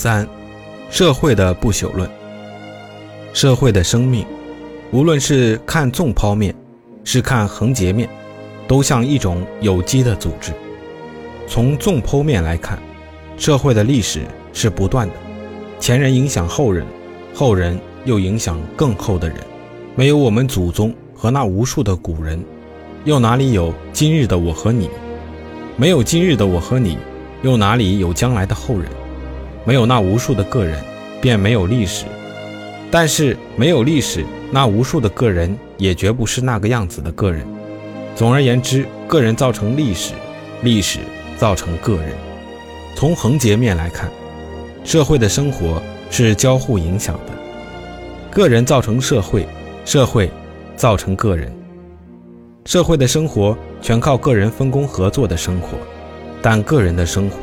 三、社会的不朽论。社会的生命，无论是看纵剖面，是看横截面，都像一种有机的组织。从纵剖面来看，社会的历史是不断的，前人影响后人，后人又影响更后的人。没有我们祖宗和那无数的古人，又哪里有今日的我和你？没有今日的我和你，又哪里有将来的后人？没有那无数的个人，便没有历史。但是没有历史，那无数的个人也绝不是那个样子的个人。总而言之，个人造成历史，历史造成个人。从横截面来看，社会的生活是交互影响的，个人造成社会，社会造成个人。社会的生活全靠个人分工合作的生活，但个人的生活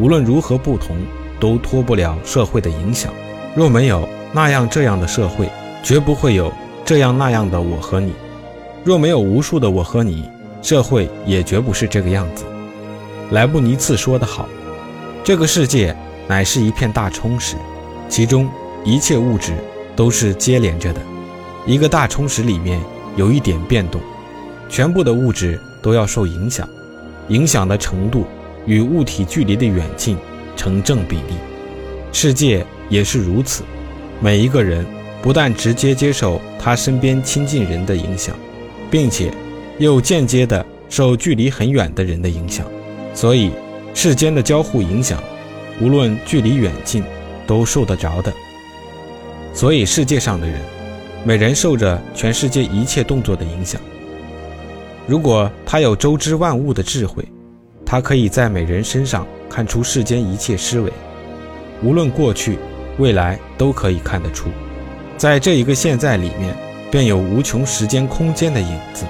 无论如何不同，都脱不了社会的影响。若没有，那样这样的社会，绝不会有这样那样的我和你。若没有无数的我和你，社会也绝不是这个样子。莱布尼茨说得好：“这个世界乃是一片大充实，其中一切物质都是接连着的。一个大充实里面有一点变动，全部的物质都要受影响，影响的程度与物体距离的远近成正比例。世界也是如此。”每一个人不但直接接受他身边亲近人的影响，并且又间接的受距离很远的人的影响，所以世间的交互影响，无论距离远近，都受得着的。所以世界上的人，每人受着全世界一切动作的影响。如果他有周知万物的智慧，他可以在每人身上看出世间一切思维，无论过去。未来都可以看得出，在这一个现在里面，便有无穷时间空间的影子。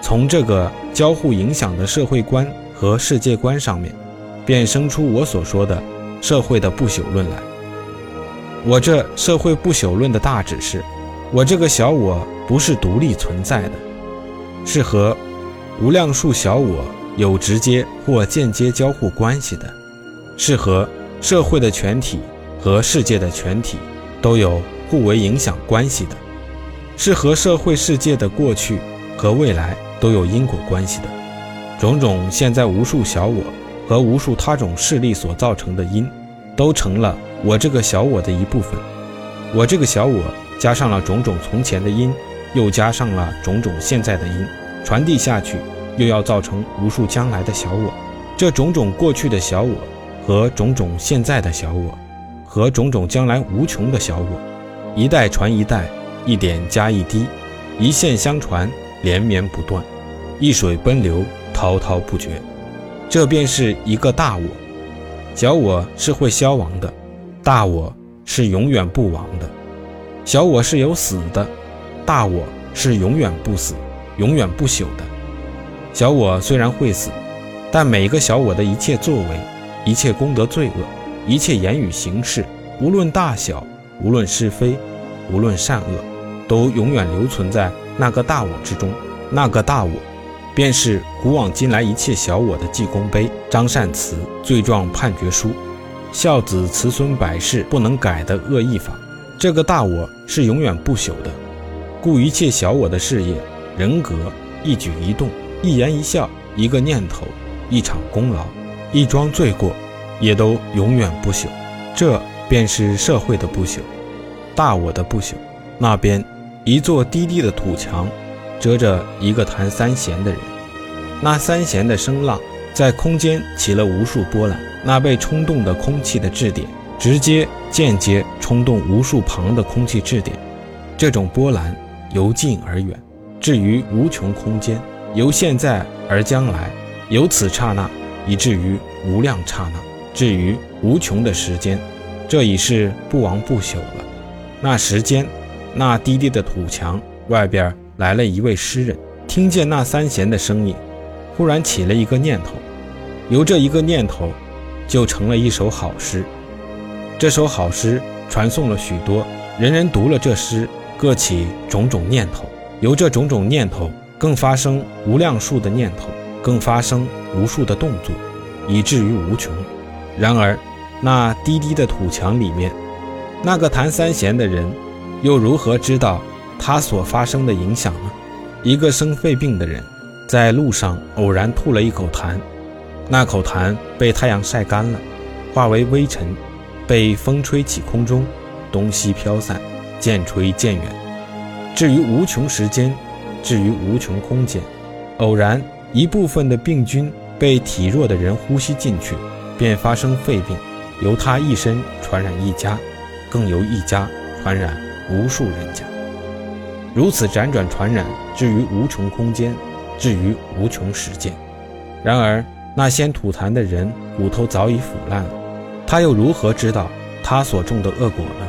从这个交互影响的社会观和世界观上面，便生出我所说的社会的不朽论来。我这社会不朽论的大旨是：我这个小我不是独立存在的，是和无量数小我有直接或间接交互关系的，是和社会的全体。和世界的全体都有互为影响关系的，是和社会世界的过去和未来都有因果关系的。种种现在无数小我和无数他种势力所造成的因，都成了我这个小我的一部分。我这个小我加上了种种从前的因，又加上了种种现在的因，传递下去，又要造成无数将来的小我。这种种过去的小我和种种现在的小我。和种种将来无穷的小我，一代传一代，一点加一滴，一线相传，连绵不断，一水奔流，滔滔不绝。这便是一个大我。小我是会消亡的，大我是永远不亡的。小我是有死的，大我是永远不死、永远不朽的。小我虽然会死，但每一个小我的一切作为，一切功德罪恶。一切言语形式，无论大小，无论是非，无论善恶，都永远留存在那个大我之中。那个大我，便是古往今来一切小我的记功碑、张善慈罪状判决书、孝子慈孙百世不能改的恶意法。这个大我是永远不朽的，故一切小我的事业、人格、一举一动、一言一笑、一个念头、一场功劳、一桩罪过。也都永远不朽，这便是社会的不朽，大我的不朽。那边一座低低的土墙，遮着一个弹三弦的人，那三弦的声浪在空间起了无数波澜。那被冲动的空气的质点，直接间接冲动无数旁的空气质点。这种波澜由近而远，至于无穷空间，由现在而将来，由此刹那，以至于无量刹那。至于无穷的时间，这已是不亡不朽了。那时间，那低低的土墙外边来了一位诗人，听见那三弦的声音，忽然起了一个念头，由这一个念头，就成了一首好诗。这首好诗传颂了许多，人人读了这诗，各起种种念头，由这种种念头，更发生无量数的念头，更发生无数的动作，以至于无穷。然而，那低低的土墙里面，那个弹三弦的人，又如何知道他所发生的影响呢？一个生肺病的人，在路上偶然吐了一口痰，那口痰被太阳晒干了，化为微尘，被风吹起空中，东西飘散，渐吹渐远，至于无穷时间，至于无穷空间，偶然一部分的病菌被体弱的人呼吸进去，便发生肺病。由他一身传染一家，更由一家传染无数人家，如此辗转传染，至于无穷空间，至于无穷时间。然而那先吐痰的人骨头早已腐烂了，他又如何知道他所种的恶果呢？